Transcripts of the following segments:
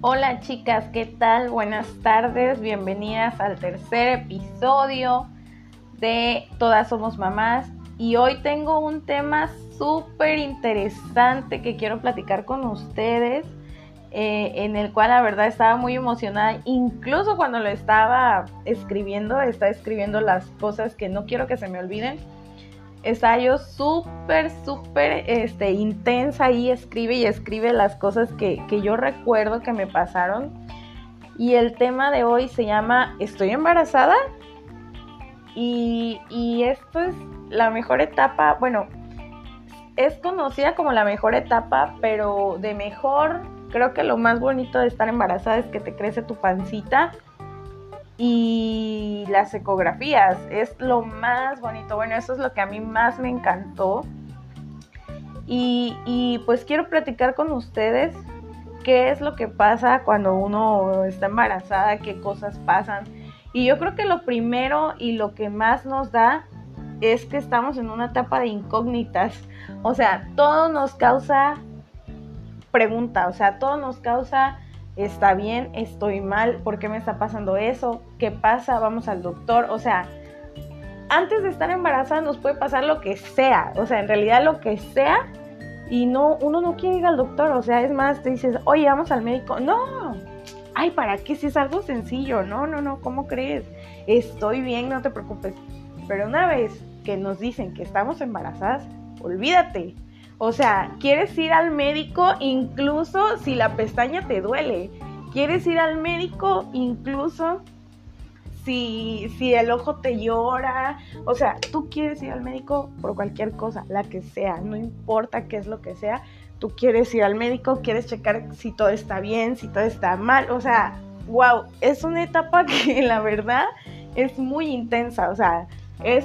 Hola chicas, ¿qué tal? Buenas tardes, bienvenidas al tercer episodio de Todas Somos Mamás. Y hoy tengo un tema súper interesante que quiero platicar con ustedes, eh, en el cual la verdad estaba muy emocionada, incluso cuando lo estaba escribiendo, estaba escribiendo las cosas que no quiero que se me olviden está yo súper, súper este, intensa y escribe y escribe las cosas que, yo recuerdo que me pasaron. Y el tema de hoy se llama ¿Estoy embarazada? Y, y esto es la mejor etapa, bueno, es conocida como la mejor etapa, pero de mejor, creo que lo más bonito de estar embarazada es que te crece tu pancita y las ecografías es lo más bonito. Bueno, eso es lo que a mí más me encantó. Y, pues quiero platicar con ustedes qué es lo que pasa cuando uno está embarazada, qué cosas pasan. Y yo creo que lo primero y lo que más nos da es que estamos en una etapa de incógnitas. O sea, todo nos causa pregunta, o sea, todo nos causa está bien, estoy mal, ¿por qué me está pasando eso? ¿Qué pasa? Vamos al doctor. O sea, antes de estar embarazada nos puede pasar lo que sea, o sea, en realidad lo que sea y no uno no quiere ir al doctor, o sea, es más te dices, "Oye, vamos al médico." No. Ay, ¿para qué si es algo sencillo? No, no, no, ¿cómo crees? Estoy bien, no te preocupes. Pero una vez que nos dicen que estamos embarazadas, olvídate. O sea, quieres ir al médico incluso si la pestaña te duele. Quieres ir al médico incluso si, si el ojo te llora. O sea, tú quieres ir al médico por cualquier cosa, la que sea, no importa qué es lo que sea. Tú quieres ir al médico, quieres checar si todo está bien, si todo está mal. O sea, wow, es una etapa que la verdad es muy intensa. O sea, es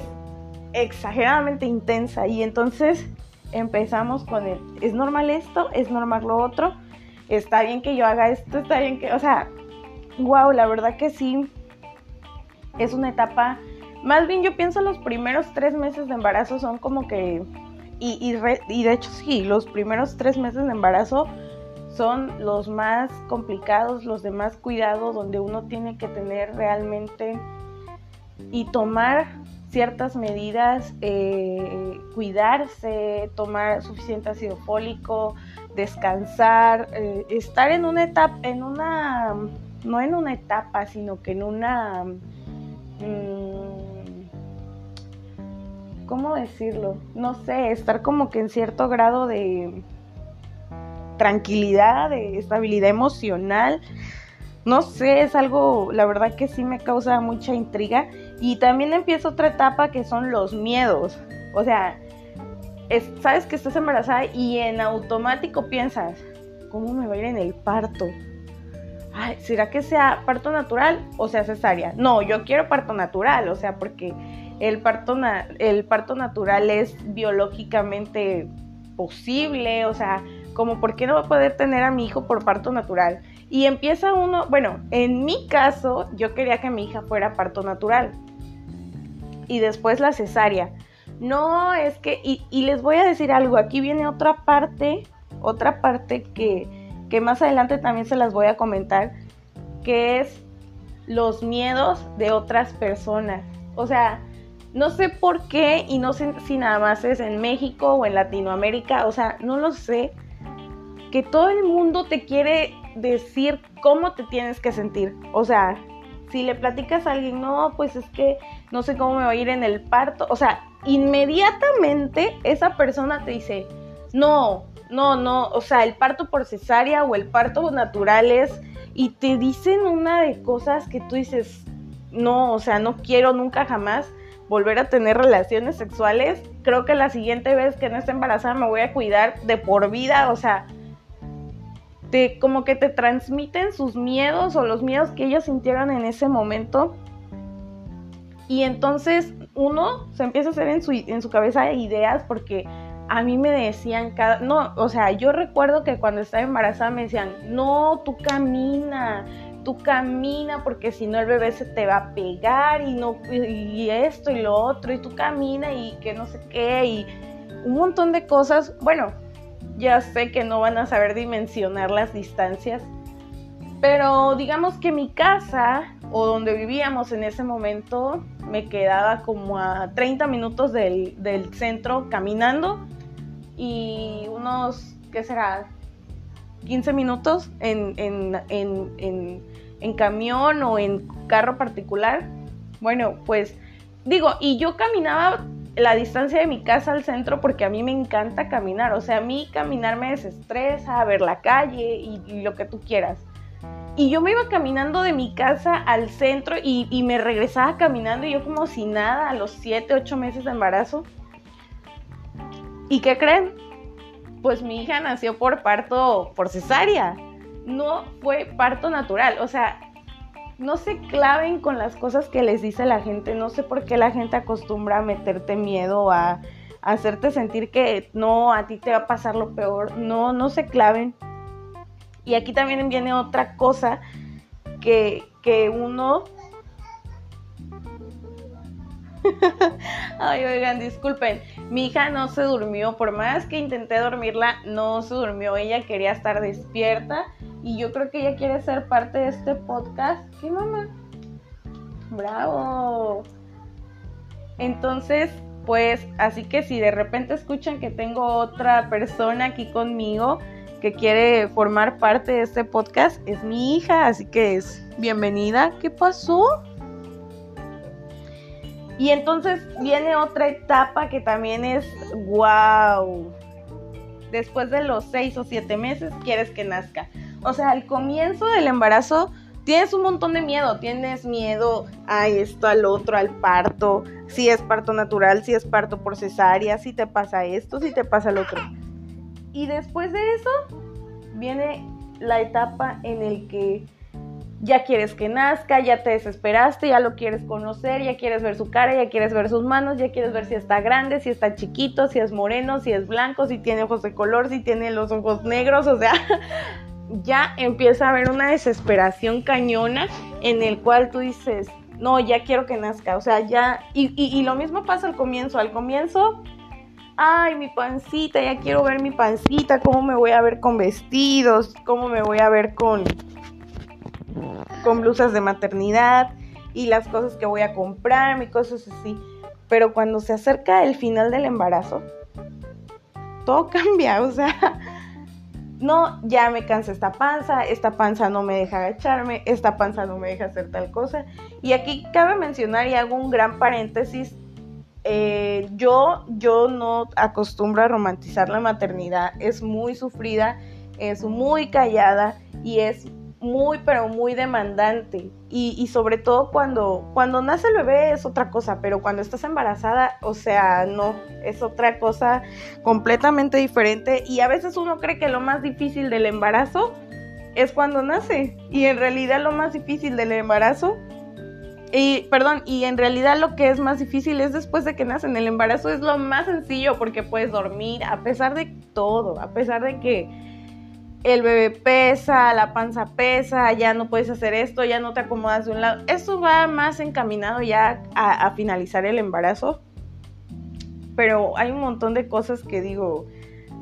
exageradamente intensa. Y entonces empezamos con el, ¿es normal esto? ¿Es normal lo otro? ¿Está bien que yo haga esto? ¿Está bien que, o sea, wow, la verdad que sí, es una etapa, más bien yo pienso los primeros tres meses de embarazo son como que, y, y, de hecho sí, los primeros tres meses de embarazo son los más complicados, los de más cuidado, donde uno tiene que tener realmente y tomar ciertas medidas, eh, cuidarse, tomar suficiente ácido fólico, descansar, eh, estar en una etapa, en una, no en una etapa, sino que en una, mm, ¿cómo decirlo? No sé, estar como que en cierto grado de tranquilidad, de estabilidad emocional. No sé, es algo, la verdad que sí me causa mucha intriga y también empieza otra etapa que son los miedos. O sea, sabes que estás embarazada y en automático piensas, ¿cómo me va a ir en el parto? Ay, ¿será que sea parto natural o sea cesárea? No, yo quiero parto natural, o sea, porque el parto, el parto natural es biológicamente posible, o sea, como por qué no va a poder tener a mi hijo por parto natural. Y empieza uno, bueno, en mi caso, yo quería que mi hija fuera parto natural y después la cesárea. No, es que, y, les voy a decir algo, aquí viene otra parte, otra parte que, que más adelante también se las voy a comentar, que es los miedos de otras personas. O sea, no sé por qué y no sé si nada más es en México o en Latinoamérica, o sea, no lo sé, que todo el mundo te quiere decir cómo te tienes que sentir. O sea, si le platicas a alguien, no, pues es que no sé cómo me va a ir en el parto, o sea, inmediatamente esa persona te dice, no, no, no, o sea, el parto por cesárea o el parto natural es, y te dicen una de cosas que tú dices, no, o sea, no quiero nunca jamás volver a tener relaciones sexuales, creo que la siguiente vez que no esté embarazada me voy a cuidar de por vida, o sea, como que te transmiten sus miedos o los miedos que ellos sintieron en ese momento. Y entonces uno se empieza a hacer en su, en su cabeza ideas porque a mí me decían cada... No, o sea, yo recuerdo que cuando estaba embarazada me decían, no, tú camina, tú camina porque si no el bebé se te va a pegar y, no, y esto y lo otro y tú camina y que no sé qué y un montón de cosas. Bueno, ya sé que no van a saber dimensionar las distancias, Pero digamos que mi casa o donde vivíamos en ese momento me quedaba como a 30 minutos del, centro caminando y unos, ¿qué será? 15 minutos en, en, camión o en carro particular. Bueno, pues digo, y yo caminaba la distancia de mi casa al centro porque a mí me encanta caminar. O sea, a mí caminar me desestresa, ver la calle y lo que tú quieras. Y yo me iba caminando de mi casa al centro y, me regresaba caminando y yo como si nada a los 7, 8 meses de embarazo. ¿Y qué creen? Pues mi hija nació por parto, por cesárea. No fue parto natural. O sea, no se claven con las cosas que les dice la gente. No sé por qué la gente acostumbra a meterte miedo, a, hacerte sentir que no, a ti te va a pasar lo peor. No, no se claven. Y aquí también viene otra cosa que, uno... Ay, oigan, disculpen. Mi hija no se durmió. Por más que intenté dormirla, no se durmió. Ella quería estar despierta. Y yo creo que ella quiere ser parte de este podcast. ¿Qué mamá? Bravo. Entonces, pues, así que si de repente escuchan que tengo otra persona aquí conmigo, que quiere formar parte de este podcast es mi hija, así que es bienvenida. ¿Qué pasó? Y entonces viene otra etapa que también es wow. Después de los seis o siete meses quieres que nazca. O sea, al comienzo del embarazo tienes un montón de miedo. Tienes miedo a esto, al otro, al parto. Si es parto natural, si es parto por cesárea, si te pasa esto, si te pasa lo otro. Y después de eso viene la etapa en el que ya quieres que nazca, ya te desesperaste, ya lo quieres conocer, ya quieres ver su cara, ya quieres ver sus manos, ya quieres ver si está grande, si está chiquito, si es moreno, si es blanco, si tiene ojos de color, si tiene los ojos negros, o sea, ya empieza a haber una desesperación cañona en el cual tú dices, no, ya quiero que nazca, o sea, ya, y, y lo mismo pasa al comienzo, al comienzo ay, mi pancita, ya quiero ver mi pancita, cómo me voy a ver con vestidos, cómo me voy a ver con, con blusas de maternidad y las cosas que voy a comprar, y cosas así. Pero cuando se acerca el final del embarazo, todo cambia, o sea, no, ya me cansa esta panza, esta panza no me deja agacharme, esta panza no me deja hacer tal cosa. Y aquí cabe mencionar y hago un gran paréntesis eh, yo, yo no acostumbro a romantizar la maternidad, es muy sufrida, es muy callada y es muy, pero muy demandante. Y, sobre todo cuando, cuando nace el bebé es otra cosa, pero cuando estás embarazada, o sea, no, es otra cosa completamente diferente. Y a veces uno cree que lo más difícil del embarazo es cuando nace. Y en realidad lo más difícil del embarazo y, perdón, y en realidad lo que es más difícil es después de que nacen. El embarazo es lo más sencillo porque puedes dormir a pesar de todo, a pesar de que el bebé pesa, la panza pesa, ya no puedes hacer esto, ya no te acomodas de un lado. Esto va más encaminado ya a, finalizar el embarazo. Pero hay un montón de cosas que digo,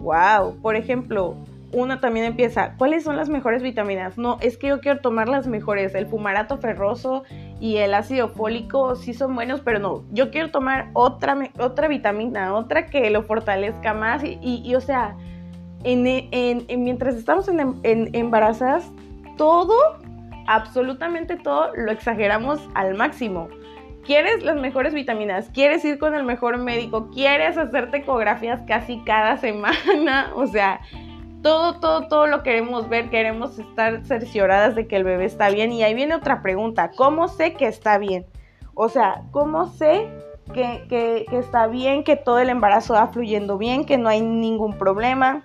wow, por ejemplo, uno también empieza, ¿cuáles son las mejores vitaminas? No, es que yo quiero tomar las mejores, el fumarato ferroso y el ácido fólico sí son buenos, pero no, yo quiero tomar otra, otra vitamina, otra que lo fortalezca más y, o sea, en, mientras estamos en, embarazadas, todo, absolutamente todo, lo exageramos al máximo. ¿Quieres las mejores vitaminas? ¿Quieres ir con el mejor médico? ¿Quieres hacerte ecografías casi cada semana? O sea, todo, todo, todo lo queremos ver, queremos estar cercioradas de que el bebé está bien. Y ahí viene otra pregunta, ¿cómo sé que está bien? O sea, ¿cómo sé que, que, está bien, que todo el embarazo va fluyendo bien, que no hay ningún problema?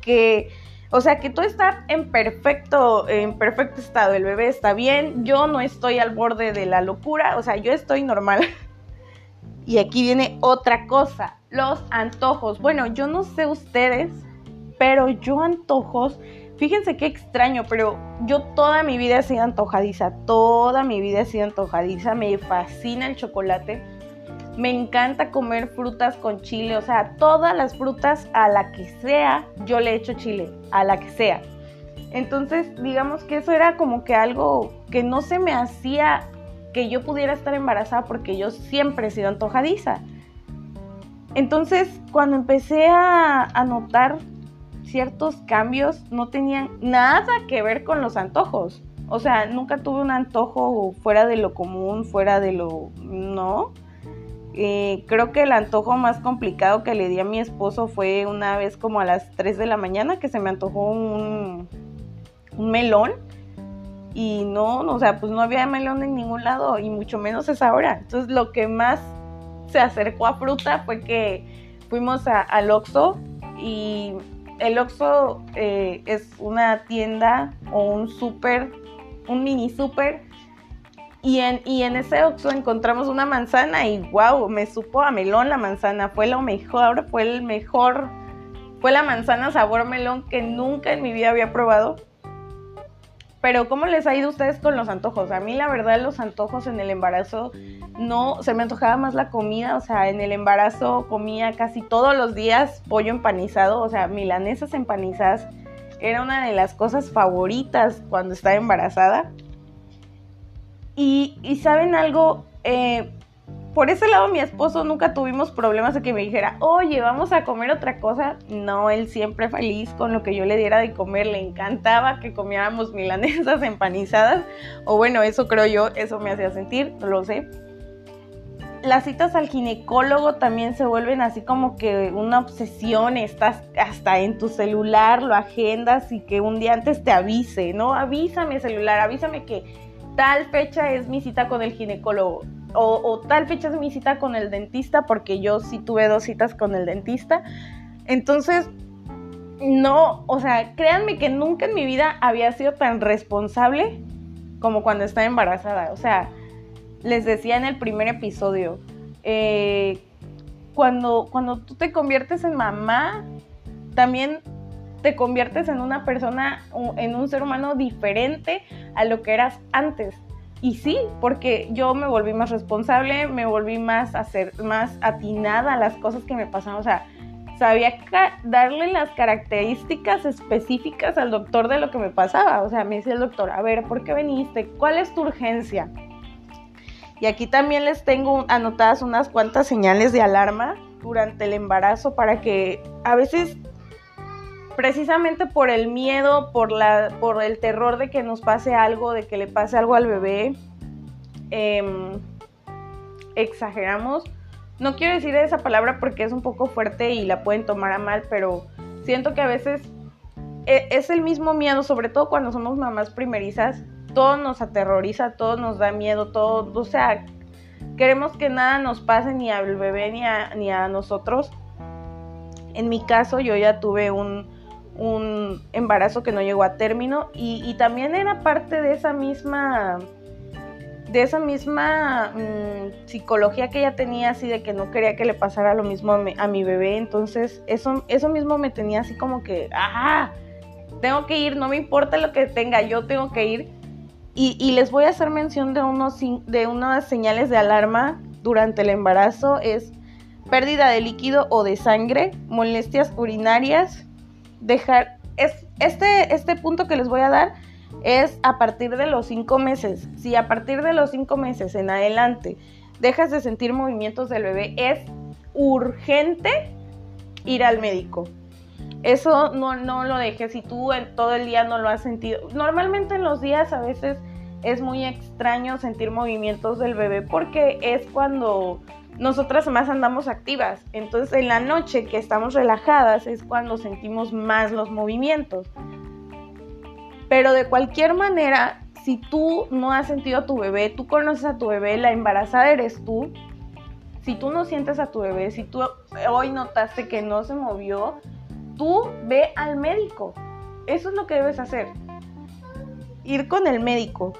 Que, o sea, que todo está en perfecto, en perfecto estado, el bebé está bien, yo no estoy al borde de la locura, o sea, yo estoy normal. y aquí viene otra cosa, los antojos. Bueno, yo no sé ustedes, pero yo antojos, fíjense qué extraño, pero yo toda mi vida he sido antojadiza, toda mi vida he sido antojadiza, me fascina el chocolate, me encanta comer frutas con chile, o sea, todas las frutas a la que sea, yo le echo chile, a la que sea. Entonces, digamos que eso era como que algo que no se me hacía que yo pudiera estar embarazada porque yo siempre he sido antojadiza. Entonces, cuando empecé a, a notar ciertos cambios, no tenían nada que ver con los antojos. O sea, nunca tuve un antojo fuera de lo común, fuera de lo... No. Eh, creo que el antojo más complicado que le di a mi esposo fue una vez como a las 3 de la mañana que se me antojó un, melón y no, o sea, pues no había melón en ningún lado y mucho menos esa hora. Entonces lo que más se acercó a fruta fue que fuimos a, al Oxxo y el Oxxo eh, es una tienda o un súper, un mini súper y en, y en ese Oxxo encontramos una manzana y wow, me supo a melón la manzana, fue lo mejor, fue el mejor, fue la manzana sabor melón que nunca en mi vida había probado pero ¿cómo les ha ido a ustedes con los antojos? A mí la verdad los antojos en el embarazo no, se me antojaba más la comida, o sea, en el embarazo comía casi todos los días pollo empanizado, o sea, milanesas empanizadas. Era una de las cosas favoritas cuando estaba embarazada. Y, saben algo, eh, por ese lado mi esposo nunca tuvimos problemas de que me dijera, oye, vamos a comer otra cosa. No, él siempre feliz con lo que yo le diera de comer. Le encantaba que comiéramos milanesas empanizadas. O bueno, eso creo yo, eso me hacía sentir, no lo sé. Las citas al ginecólogo también se vuelven así como que una obsesión, estás hasta en tu celular, lo agendas y que un día antes te avise, ¿no? Avísame celular, avísame que tal fecha es mi cita con el ginecólogo o, tal fecha es mi cita con el dentista, porque yo sí tuve dos citas con el dentista. Entonces, no, o sea, créanme que nunca en mi vida había sido tan responsable como cuando estaba embarazada. O sea, les decía en el primer episodio, eh, cuando, cuando tú te conviertes en mamá, también te conviertes en una persona, en un ser humano diferente a lo que eras antes. Y sí, porque yo me volví más responsable, me volví más, hacer, más atinada a las cosas que me pasaban. O sea, sabía darle las características específicas al doctor de lo que me pasaba. O sea, me decía el doctor, a ver, ¿por qué viniste? ¿Cuál es tu urgencia? Y aquí también les tengo anotadas unas cuantas señales de alarma durante el embarazo para que a veces precisamente por el miedo, por, la, por el terror de que nos pase algo, de que le pase algo al bebé, em, exageramos. No quiero decir esa palabra porque es un poco fuerte y la pueden tomar a mal, pero siento que a veces e, es el mismo miedo, sobre todo cuando somos mamás primerizas, todo nos aterroriza, todo nos da miedo, todo, o sea, queremos que nada nos pase ni al bebé ni a, ni a nosotros. En mi caso yo ya tuve un, un embarazo que no llegó a término y, también era parte de esa misma de esa misma mm, psicología que ella tenía así de que no quería que le pasara lo mismo a mi, bebé. Entonces eso eso mismo me tenía así como que ajá tengo que ir no me importa lo que tenga yo tengo que ir y, y les voy a hacer mención de unos de unas señales de alarma durante el embarazo. Es pérdida de líquido o de sangre molestias urinarias dejar, es, este, este punto que les voy a dar es a partir de los cinco meses. Si a partir de los cinco meses en adelante dejas de sentir movimientos del bebé, es urgente ir al médico. Eso no, no lo dejes si tú en todo el día no lo has sentido. Normalmente en los días a veces es muy extraño sentir movimientos del bebé porque es cuando nosotras más andamos activas. Entonces en la noche que estamos relajadas es cuando sentimos más los movimientos. Pero de cualquier manera, si tú no has sentido a tu bebé, tú conoces a tu bebé, la embarazada eres tú. Si tú no sientes a tu bebé, si tú hoy notaste que no se movió, tú ve al médico. Eso es lo que debes hacer. Ir con el médico.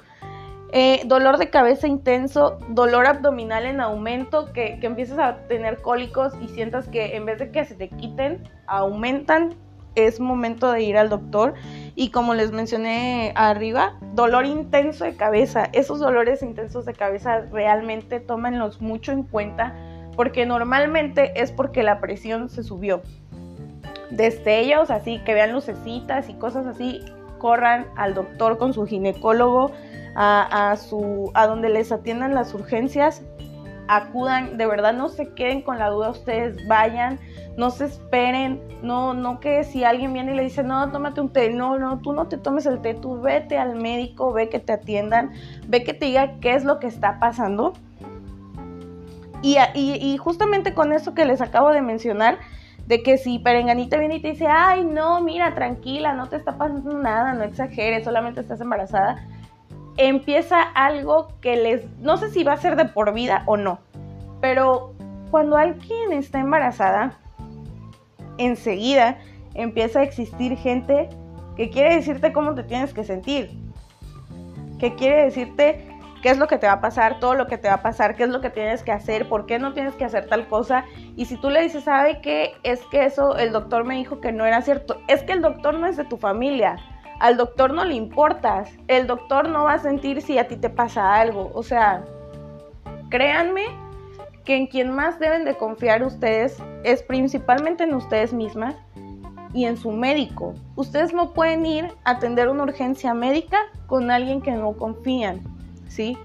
Eh, dolor de cabeza intenso, dolor abdominal en aumento, que, que empiezas a tener cólicos y sientas que en vez de que se te quiten, aumentan, es momento de ir al doctor. Y como les mencioné arriba, dolor intenso de cabeza. Esos dolores intensos de cabeza realmente tómenlos mucho en cuenta porque normalmente es porque la presión se subió. Destellos así, que vean lucecitas y cosas así, corran al doctor con su ginecólogo, a, su, a donde les atiendan las urgencias, acudan, de verdad no se queden con la duda, ustedes vayan, no se esperen, no, no que si alguien viene y le dice, no, tómate un té, no, no, tú no te tomes el té, tú vete al médico, ve que te atiendan, ve que te diga qué es lo que está pasando. Y, y, justamente con eso que les acabo de mencionar, de que si Perenganita viene y te dice, ay, no, mira, tranquila, no te está pasando nada, no exageres, solamente estás embarazada, empieza algo que les, no sé si va a ser de por vida o no, pero cuando alguien está embarazada, enseguida empieza a existir gente que quiere decirte cómo te tienes que sentir, que quiere decirte qué es lo que te va a pasar, todo lo que te va a pasar, qué es lo que tienes que hacer, por qué no tienes que hacer tal cosa. Y si tú le dices, ¿sabe qué? Es que eso el doctor me dijo que no era cierto. Es que el doctor no es de tu familia. Al doctor no le importas. El doctor no va a sentir si a ti te pasa algo. O sea, créanme que en quien más deben de confiar ustedes es principalmente en ustedes mismas y en su médico. Ustedes no pueden ir a atender una urgencia médica con alguien que no confían, ¿sí?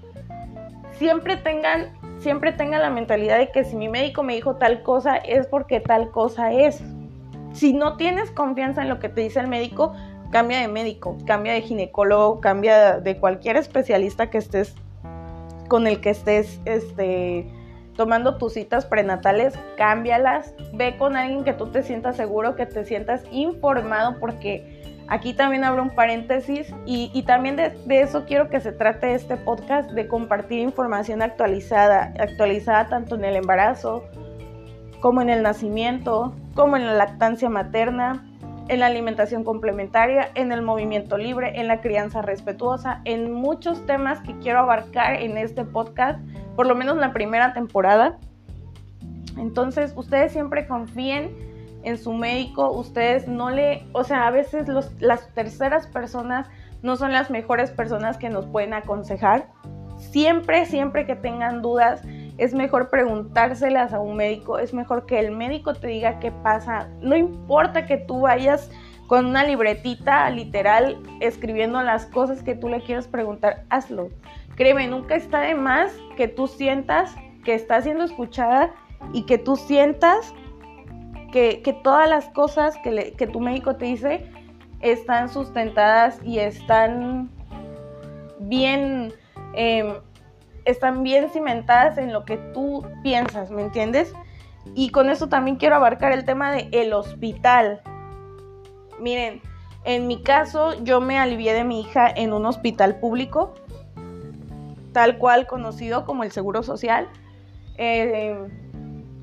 Siempre tengan, siempre tengan la mentalidad de que si mi médico me dijo tal cosa es porque tal cosa es. Si no tienes confianza en lo que te dice el médico, cambia de médico, cambia de ginecólogo, cambia de cualquier especialista que estés con el que estés este tomando tus citas prenatales, cámbialas, ve con alguien que tú te sientas seguro, que te sientas informado, porque aquí también abro un paréntesis y, también de, de, eso quiero que se trate este podcast, de compartir información actualizada, actualizada tanto en el embarazo como en el nacimiento, como en la lactancia materna, en la alimentación complementaria, en el movimiento libre, en la crianza respetuosa, en muchos temas que quiero abarcar en este podcast por lo menos la primera temporada. Entonces, ustedes siempre confíen en su médico, ustedes no le, o sea, a veces las terceras personas no son las mejores personas que nos pueden aconsejar. Siempre, siempre que tengan dudas, es mejor preguntárselas a un médico, es mejor que el médico te diga qué pasa. No importa que tú vayas con una libretita literal escribiendo las cosas que tú le quieras preguntar, hazlo. Créeme, nunca está de más que tú sientas que estás siendo escuchada y que tú sientas que, todas las cosas que, tu médico te dice están sustentadas y están bien, em, están bien cimentadas en lo que tú piensas, ¿me entiendes? Y con eso también quiero abarcar el tema de el hospital. Miren, en mi caso yo me alivié de mi hija en un hospital público tal cual conocido como el Seguro Social. Eh,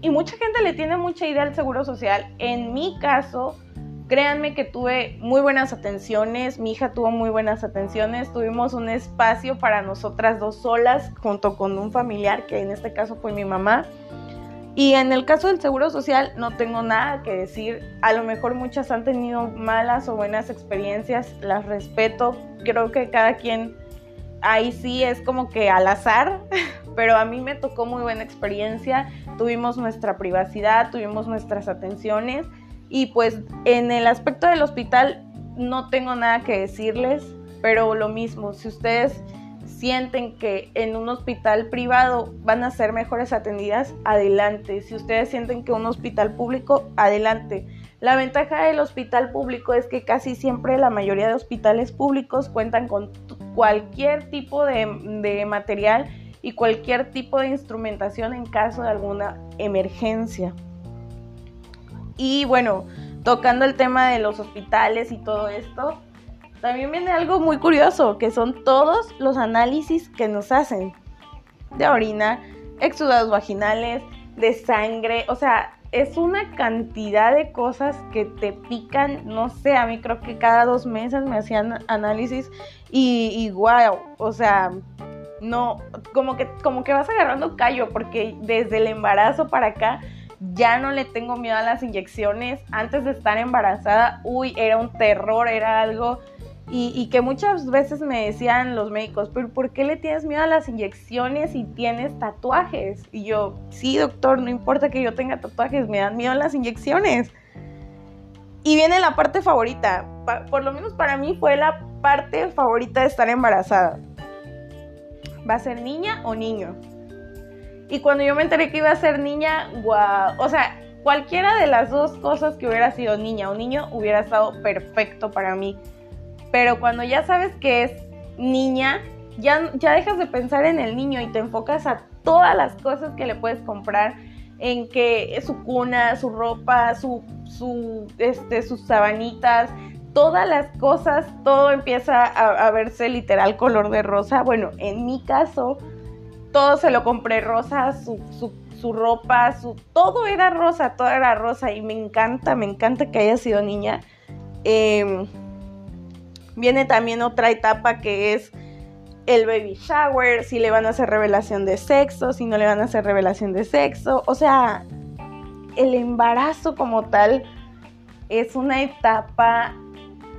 y mucha gente le tiene mucha idea al Seguro Social. En mi caso, créanme que tuve muy buenas atenciones, mi hija tuvo muy buenas atenciones, tuvimos un espacio para nosotras dos solas junto con un familiar que en este caso fue mi mamá. Y en el caso del Seguro Social no tengo nada que decir, a lo mejor muchas han tenido malas o buenas experiencias, las respeto, creo que cada quien ahí sí es como que al azar, pero a mí me tocó muy buena experiencia, tuvimos nuestra privacidad, tuvimos nuestras atenciones y pues en el aspecto del hospital no tengo nada que decirles, pero lo mismo, si ustedes sienten que en un hospital privado van a ser mejores atendidas, adelante. Si ustedes sienten que un hospital público, adelante. La ventaja del hospital público es que casi siempre la mayoría de hospitales públicos cuentan con cualquier tipo de, material y cualquier tipo de instrumentación en caso de alguna emergencia. Y bueno, tocando el tema de los hospitales y todo esto, también viene algo muy curioso, que son todos los análisis que nos hacen de orina, exudados vaginales, de sangre, o sea, es una cantidad de cosas que te pican, no sé, a mí creo que cada dos meses me hacían análisis y, y wow, o sea, no, como que, como que vas agarrando callo, porque desde el embarazo para acá ya no le tengo miedo a las inyecciones. Antes de estar embarazada, uy, era un terror, era algo y, que muchas veces me decían los médicos, pero ¿por qué le tienes miedo a las inyecciones si tienes tatuajes? Y yo, sí, doctor, no importa que yo tenga tatuajes, me dan miedo a las inyecciones. Y viene la parte favorita. por lo menos para mí fue la parte favorita de estar embarazada. ¿Va a ser niña o niño? Y cuando yo me enteré que iba a ser niña, guau, o sea, cualquiera de las dos cosas que hubiera sido niña o niño hubiera estado perfecto para mí. Pero cuando ya sabes que es niña, ya, ya dejas de pensar en el niño y te enfocas a todas las cosas que le puedes comprar, en que su cuna, su ropa, su, su, este, sus sabanitas, todas las cosas, todo empieza a, verse literal color de rosa. Bueno, en mi caso, todo se lo compré rosa, su, su, ropa, su, todo era rosa, todo era rosa y me encanta, me encanta que haya sido niña. Em, viene también otra etapa que es el baby shower, si le van a hacer revelación de sexo, si no le van a hacer revelación de sexo. O sea, el embarazo como tal es una etapa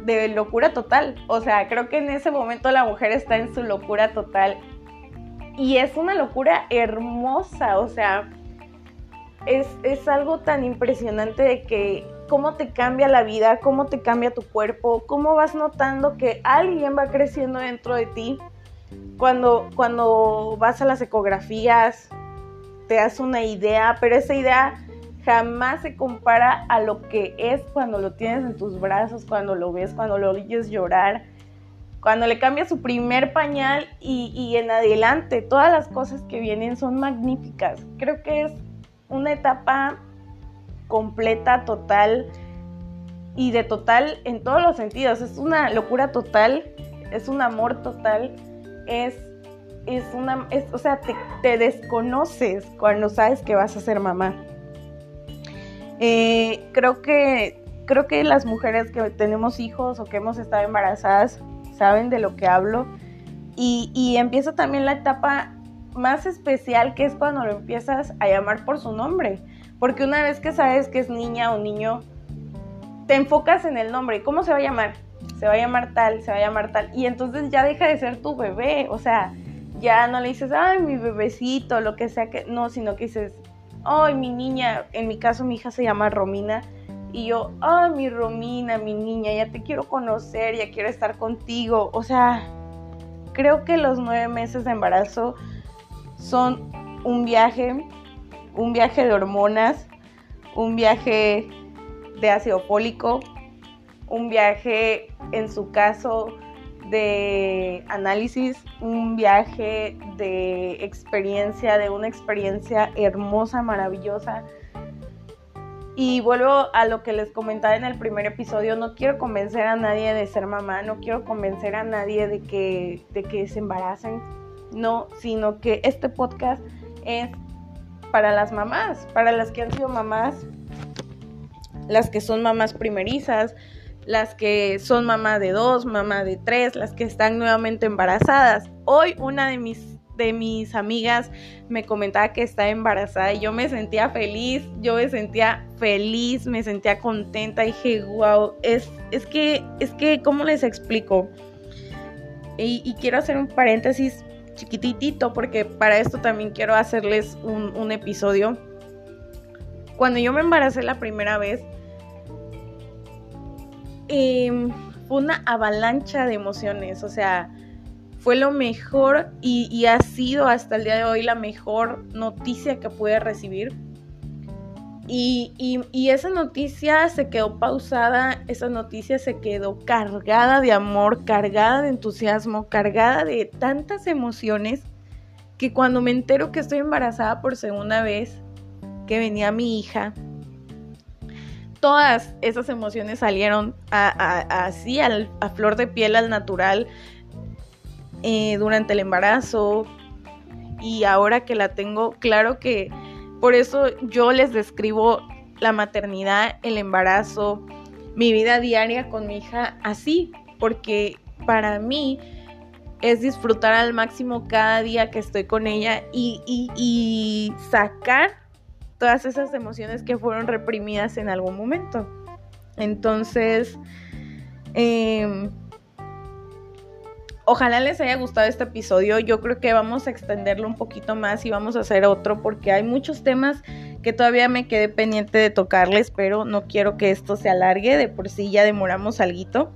de locura total. O sea, creo que en ese momento la mujer está en su locura total. Y es una locura hermosa. O sea, es, es algo tan impresionante de que cómo te cambia la vida, cómo te cambia tu cuerpo, cómo vas notando que alguien va creciendo dentro de ti cuando, cuando vas a las ecografías, te das una idea, pero esa idea jamás se compara a lo que es cuando lo tienes en tus brazos, cuando lo ves, cuando lo oyes llorar, cuando le cambias su primer pañal y, y, en adelante, todas las cosas que vienen son magníficas. Creo que es una etapa completa, total y de total en todos los sentidos. Es una locura total, es un amor total es, es una, es, o sea, te, desconoces cuando sabes que vas a ser mamá. Eh, creo que creo que las mujeres que tenemos hijos o que hemos estado embarazadas saben de lo que hablo. Y, y empieza también la etapa más especial que es cuando lo empiezas a llamar por su nombre. Porque una vez que sabes que es niña o niño te enfocas en el nombre. Cómo se va a llamar se va a llamar tal, se va a llamar tal, y entonces ya deja de ser tu bebé, o sea, ya no le dices, ay, mi bebecito, lo que sea que, no, sino que dices, ay, mi niña, en mi caso mi hija se llama Romina, y yo, ay, mi Romina, mi niña, ya te quiero conocer, ya quiero estar contigo, o sea, creo que los nueve meses de embarazo son un viaje, un viaje de hormonas, un viaje de ácido fólico, un viaje en su caso de análisis, un viaje de experiencia, de una experiencia hermosa, maravillosa. Y vuelvo a lo que les comentaba en el primer episodio, no quiero convencer a nadie de ser mamá, no quiero convencer a nadie de que, de que se embaracen, no, sino que este podcast es para las mamás, para las que han sido mamás, las que son mamás primerizas, las que son mamá de dos, mamá de tres, las que están nuevamente embarazadas. Hoy una de mis, de mis amigas me comentaba que está embarazada y yo me sentía feliz, yo me sentía feliz, me sentía contenta, dije, wow, es, es que, es que, ¿cómo les explico? Y, quiero hacer un paréntesis chiquitito porque para esto también quiero hacerles un, un episodio. Cuando yo me embaracé la primera vez, Em, fue una avalancha de emociones, o sea, fue lo mejor y, ha sido hasta el día de hoy la mejor noticia que pude recibir. Y, y, esa noticia se quedó pausada, esa noticia se quedó cargada de amor, cargada de entusiasmo, cargada de tantas emociones que cuando me entero que estoy embarazada por segunda vez, que venía mi hija, todas esas emociones salieron así a, flor de piel al natural eh, durante el embarazo y ahora que la tengo, claro que por eso yo les describo la maternidad, el embarazo, mi vida diaria con mi hija así, porque para mí es disfrutar al máximo cada día que estoy con ella y, y sacar todas esas emociones que fueron reprimidas en algún momento. Entonces, em, ojalá les haya gustado este episodio. Yo creo que vamos a extenderlo un poquito más y vamos a hacer otro porque hay muchos temas que todavía me quedé pendiente de tocarles, pero no quiero que esto se alargue, de por sí ya demoramos algo.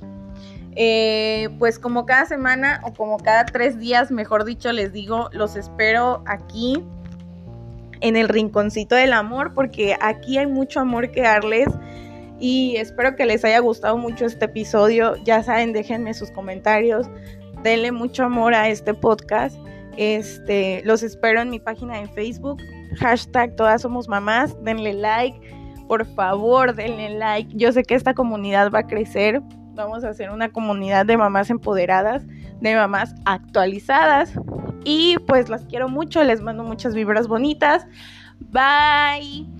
Eh, pues como cada semana o como cada tres días, mejor dicho, les digo, los espero aquí en el rinconcito del amor, porque aquí hay mucho amor que darles y espero que les haya gustado mucho este episodio. Ya saben, déjenme sus comentarios, denle mucho amor a este podcast. Este, los espero en mi página de Facebook, hashtag todas somos mamás, denle like, por favor, denle like. Yo sé que esta comunidad va a crecer, vamos a hacer una comunidad de mamás empoderadas, de mamás actualizadas. Y pues las quiero mucho, les mando muchas vibras bonitas. Bye.